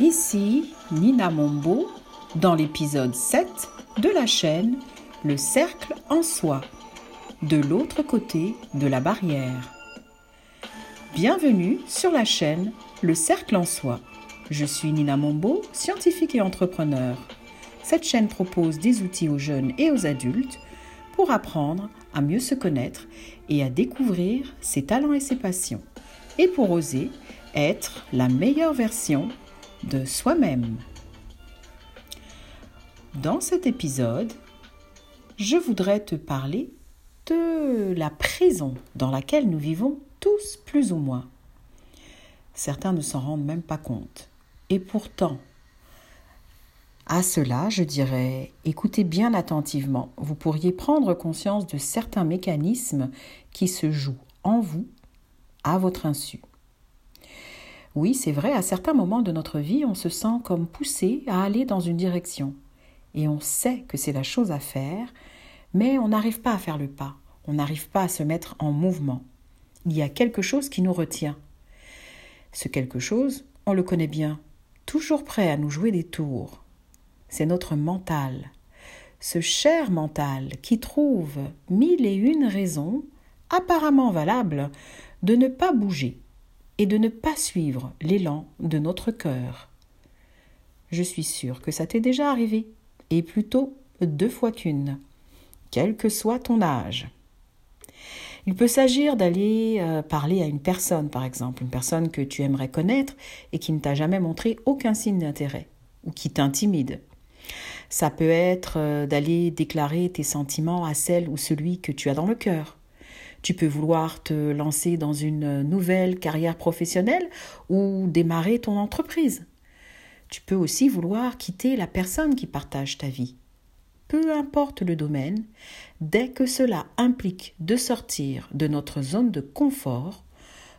Ici Nina Mombo dans l'épisode 7 de la chaîne Le cercle en soi, de l'autre côté de la barrière. Bienvenue sur la chaîne Le cercle en soi. Je suis Nina Mombo, scientifique et entrepreneur. Cette chaîne propose des outils aux jeunes et aux adultes pour apprendre à mieux se connaître et à découvrir ses talents et ses passions, et pour oser être la meilleure version de soi-même. Dans cet épisode, je voudrais te parler de la prison dans laquelle nous vivons tous plus ou moins. Certains ne s'en rendent même pas compte. Et pourtant, à cela, je dirais, écoutez bien attentivement. Vous pourriez prendre conscience de certains mécanismes qui se jouent en vous à votre insu. Oui, c'est vrai, à certains moments de notre vie, on se sent comme poussé à aller dans une direction. Et on sait que c'est la chose à faire, mais on n'arrive pas à faire le pas, on n'arrive pas à se mettre en mouvement. Il y a quelque chose qui nous retient. Ce quelque chose, on le connaît bien, toujours prêt à nous jouer des tours. C'est notre mental, ce cher mental qui trouve mille et une raisons, apparemment valables, de ne pas bouger, et de ne pas suivre l'élan de notre cœur. Je suis sûre que ça t'est déjà arrivé, et plutôt deux fois qu'une, quel que soit ton âge. Il peut s'agir d'aller euh, parler à une personne, par exemple, une personne que tu aimerais connaître et qui ne t'a jamais montré aucun signe d'intérêt, ou qui t'intimide. Ça peut être euh, d'aller déclarer tes sentiments à celle ou celui que tu as dans le cœur. Tu peux vouloir te lancer dans une nouvelle carrière professionnelle ou démarrer ton entreprise. Tu peux aussi vouloir quitter la personne qui partage ta vie. Peu importe le domaine, dès que cela implique de sortir de notre zone de confort,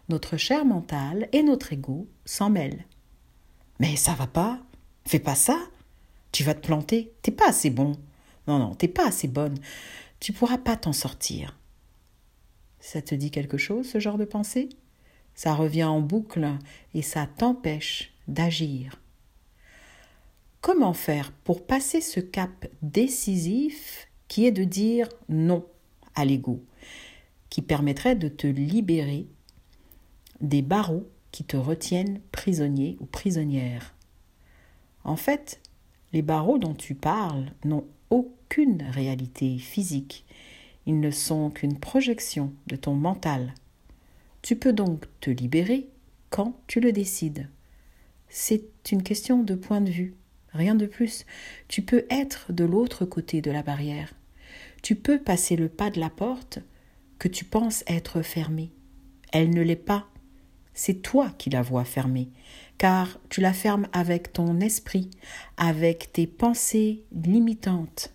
notre chair mentale et notre ego s'en mêlent. Mais ça va pas, fais pas ça, tu vas te planter, t'es pas assez bon. Non, non, t'es pas assez bonne, tu pourras pas t'en sortir. Ça te dit quelque chose, ce genre de pensée? Ça revient en boucle et ça t'empêche d'agir. Comment faire pour passer ce cap décisif qui est de dire non à l'ego, qui permettrait de te libérer des barreaux qui te retiennent prisonnier ou prisonnière? En fait, les barreaux dont tu parles n'ont aucune réalité physique, ils ne sont qu'une projection de ton mental. Tu peux donc te libérer quand tu le décides. C'est une question de point de vue, rien de plus. Tu peux être de l'autre côté de la barrière. Tu peux passer le pas de la porte que tu penses être fermée. Elle ne l'est pas. C'est toi qui la vois fermée, car tu la fermes avec ton esprit, avec tes pensées limitantes.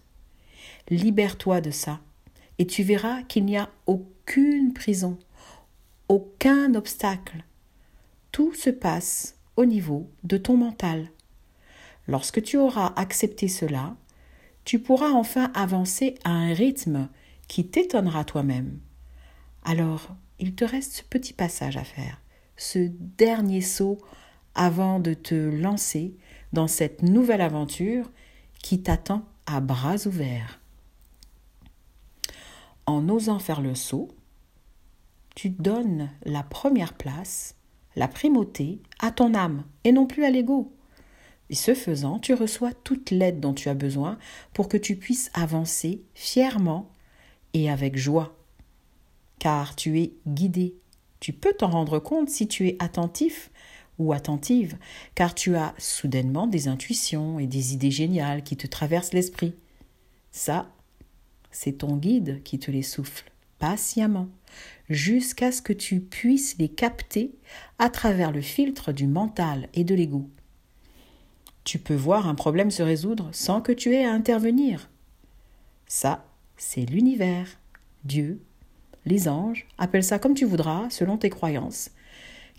Libère-toi de ça et tu verras qu'il n'y a aucune prison, aucun obstacle. Tout se passe au niveau de ton mental. Lorsque tu auras accepté cela, tu pourras enfin avancer à un rythme qui t'étonnera toi-même. Alors, il te reste ce petit passage à faire, ce dernier saut avant de te lancer dans cette nouvelle aventure qui t'attend à bras ouverts en osant faire le saut, tu donnes la première place, la primauté, à ton âme et non plus à l'ego. Et ce faisant, tu reçois toute l'aide dont tu as besoin pour que tu puisses avancer fièrement et avec joie. Car tu es guidé. Tu peux t'en rendre compte si tu es attentif ou attentive, car tu as soudainement des intuitions et des idées géniales qui te traversent l'esprit. Ça, c'est ton guide qui te les souffle patiemment, jusqu'à ce que tu puisses les capter à travers le filtre du mental et de l'ego. Tu peux voir un problème se résoudre sans que tu aies à intervenir. Ça, c'est l'univers, Dieu, les anges, appelle ça comme tu voudras, selon tes croyances,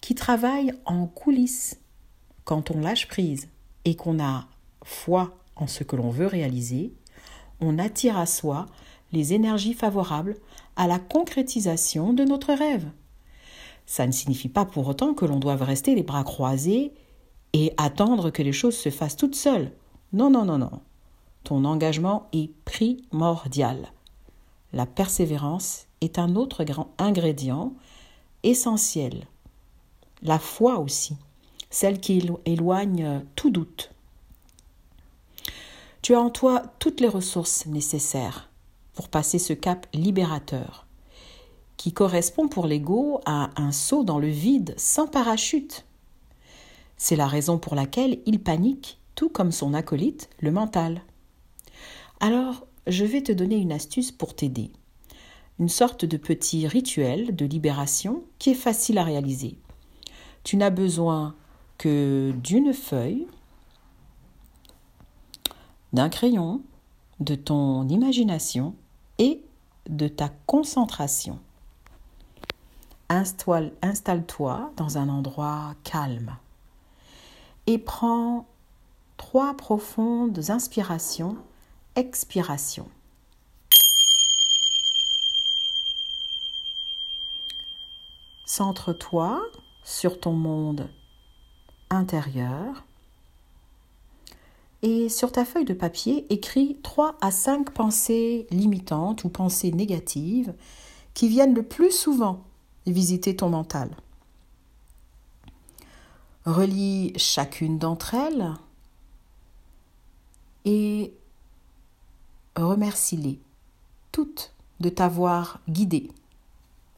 qui travaillent en coulisses. Quand on lâche prise et qu'on a foi en ce que l'on veut réaliser, on attire à soi les énergies favorables à la concrétisation de notre rêve. Ça ne signifie pas pour autant que l'on doive rester les bras croisés et attendre que les choses se fassent toutes seules. Non, non, non, non. Ton engagement est primordial. La persévérance est un autre grand ingrédient essentiel. La foi aussi, celle qui éloigne tout doute. Tu as en toi toutes les ressources nécessaires pour passer ce cap libérateur, qui correspond pour l'ego à un saut dans le vide sans parachute. C'est la raison pour laquelle il panique, tout comme son acolyte, le mental. Alors, je vais te donner une astuce pour t'aider. Une sorte de petit rituel de libération qui est facile à réaliser. Tu n'as besoin que d'une feuille, d'un crayon, de ton imagination et de ta concentration. Installe-toi dans un endroit calme et prends trois profondes inspirations, expirations. Centre-toi sur ton monde intérieur et sur ta feuille de papier, écris trois à cinq pensées limitantes ou pensées négatives qui viennent le plus souvent visiter ton mental. Relis chacune d'entre elles et remercie-les toutes de t'avoir guidé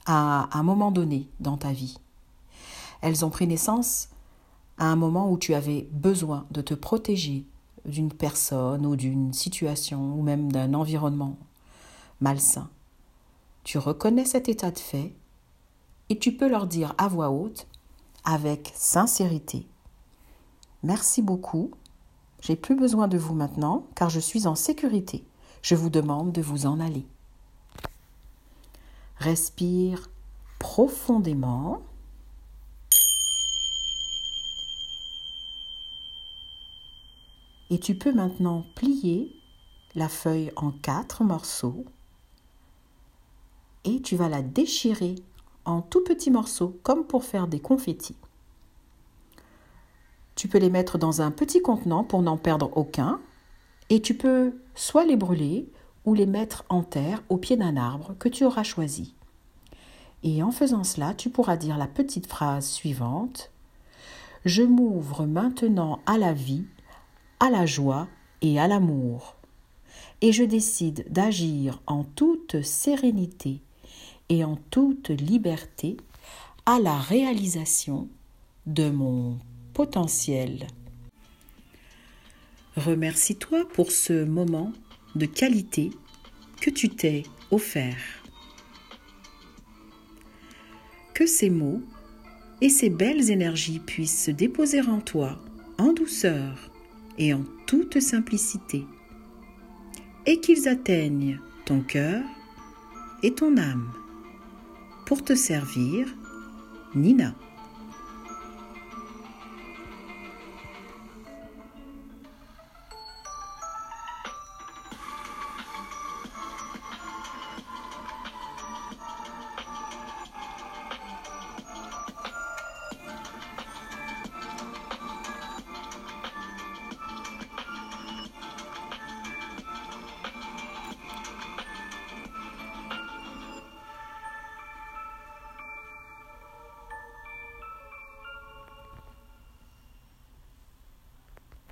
à un moment donné dans ta vie. Elles ont pris naissance à un moment où tu avais besoin de te protéger d'une personne ou d'une situation ou même d'un environnement malsain. Tu reconnais cet état de fait et tu peux leur dire à voix haute, avec sincérité, Merci beaucoup, j'ai plus besoin de vous maintenant car je suis en sécurité. Je vous demande de vous en aller. Respire profondément. Et tu peux maintenant plier la feuille en quatre morceaux et tu vas la déchirer en tout petits morceaux comme pour faire des confettis. Tu peux les mettre dans un petit contenant pour n'en perdre aucun et tu peux soit les brûler ou les mettre en terre au pied d'un arbre que tu auras choisi. Et en faisant cela, tu pourras dire la petite phrase suivante Je m'ouvre maintenant à la vie, à la joie et à l'amour. Et je décide d'agir en toute sérénité et en toute liberté à la réalisation de mon potentiel. Remercie-toi pour ce moment de qualité que tu t'es offert. Que ces mots et ces belles énergies puissent se déposer en toi en douceur et en toute simplicité, et qu'ils atteignent ton cœur et ton âme. Pour te servir, Nina.